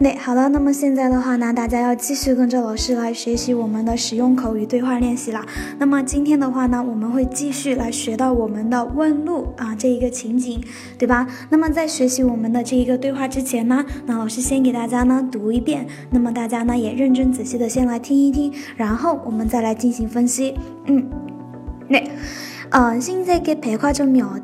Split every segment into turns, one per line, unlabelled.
那好了，那么现在的话呢，大家要继续跟着老师来学习我们的实用口语对话练习了。那么今天的话呢，我们会继续来学到我们的问路啊这一个情景，对吧？那么在学习我们的这一个对话之前呢，那老师先给大家呢读一遍，那么大家呢也认真仔细的先来听一听，然后我们再来进行分析。嗯，那。 어, 신세계 백화점이 어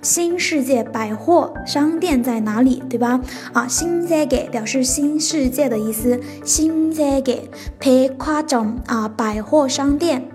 新世界表示新世界的意思，新세계百货商店，百货商店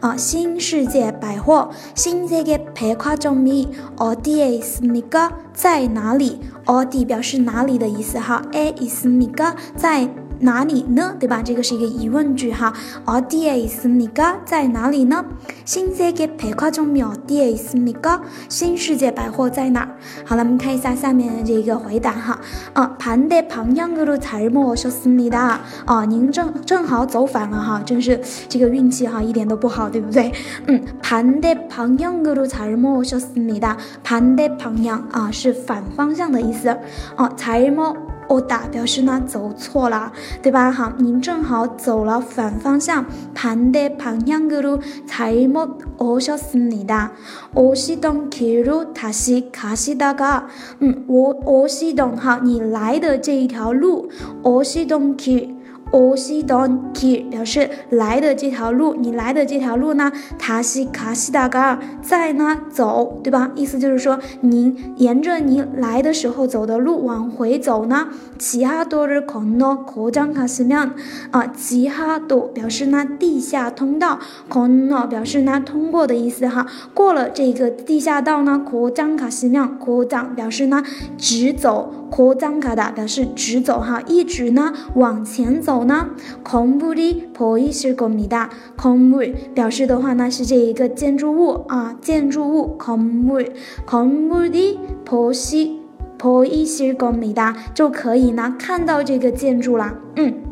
啊，新世界百货，新세계 백화점이 어디에 있습니까? 在哪里？어디表示哪里的意思哈，에 있습니까？在 哪里呢？对吧？这个是一个疑问句哈。어디에있습니 까？ 在哪里呢？新세계백화점이어디에있습니 까？ 新世界百货在哪儿？好了，我们看一下下面的这个回答哈。啊，반대방향으로잘못오셨습니 다。 啊，您正正好走反了哈，真是这个运气哈，一点都不好，对不对？嗯，반대방향으로잘못오셨습니 다。 반대방향啊，是反方向的意思。哦，잘 못。 哦打表示呢走错了，对吧？好，您正好走了反方向。반대방향으로잘못오셨습니 다。 오시던길로다시가시다 가。 嗯，我오시 던， 好，你来的这一条路。오시던 길。 oxydontk 表示来的这条路你来的这条路呢？塔西卡西大概在呢走对吧？意思就是说您沿着您来的时候走的路往回走呢？其他都是空呢国家卡西亮啊其他都表示呢地下通道空呢表示呢通过的意思哈。过了这个地下道呢国家卡西亮国家表示呢直走国家卡达表示直走哈一直呢往前走。呢。건물이보이실겁니 다。 건물表示的话呢是这一个建筑物啊，建筑物。건물건물이보시보이실겁니다就可以呢看到这个建筑了。嗯。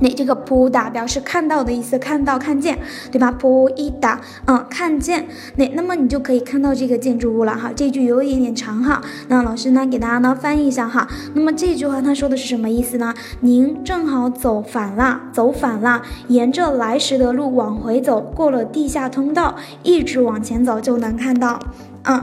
那这个扑打表示看到的意思，看到，看见，对吧？扑一打，嗯，看见。那，那么你就可以看到这个建筑物了哈，这句有一点点长哈。那老师呢，给大家呢翻译一下哈。那么这句话他说的是什么意思呢？您正好走反了，走反了，沿着来时的路往回走，过了地下通道，一直往前走就能看到。嗯。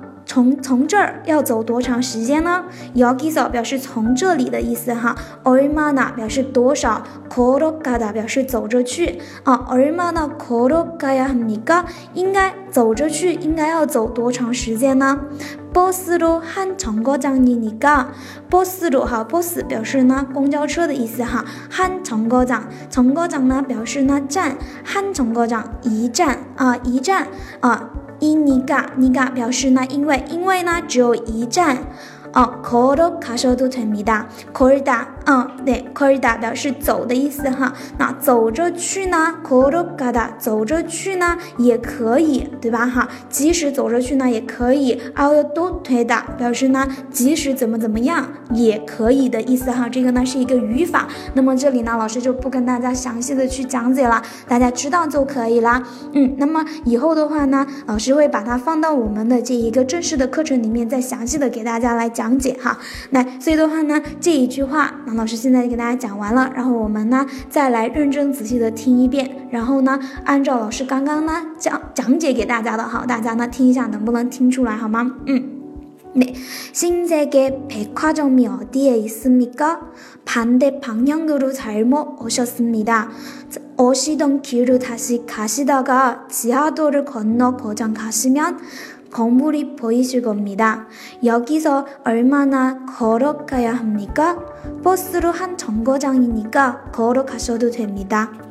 从从这儿要走多长时间呢？여기서表示从这里的意思哈。얼마나表示多少。걸어가다表示走着去啊。얼마나걸어가야합니 까？ 应该走着去，应该要走多长时间呢？버스로한정거장이니 까。 버스로哈，버스表示呢公交车的意思哈。한정거 장， 정거장呢表示呢站，한정거 장， 一站啊，一站啊。 因尼嘎尼嘎表示呢，因为因为呢只有一站。哦，걸어가셔도됩니 다。 걸어 다， 嗯，对，걸어 다表示走的意思哈。那走着去呢，걸어가 다， 走着去呢也可以，对吧哈？即使走着去呢也可以。아우도되 다， 表示呢即使怎么怎么样也可以的意思哈。这个呢是一个语法。那么这里呢，老师就不跟大家详细的去讲解了，大家知道就可以啦。嗯，那么以后的话呢，老师会把它放到我们的这一个正式的课程里面，再详细的给大家来讲。 讲解哈。那所以的话呢，这一句话，那老师现在给大家讲完了，然后我们呢再来认真仔细的听一遍，然后呢按照老师刚刚呢讲讲解给大家的哈，大家呢听一下能不能听出来好吗？嗯。 네, 신세계 백화점이 어디에 있습니까? 반대 방향으로 잘못 오셨습니다. 오시던 길로 다시 가시다가 지하도를 건너 거장 가시면 건물이 보이실 겁니다. 여기서 얼마나 걸어가야 합니까? 버스로 한 정거장이니까 걸어가셔도 됩니다.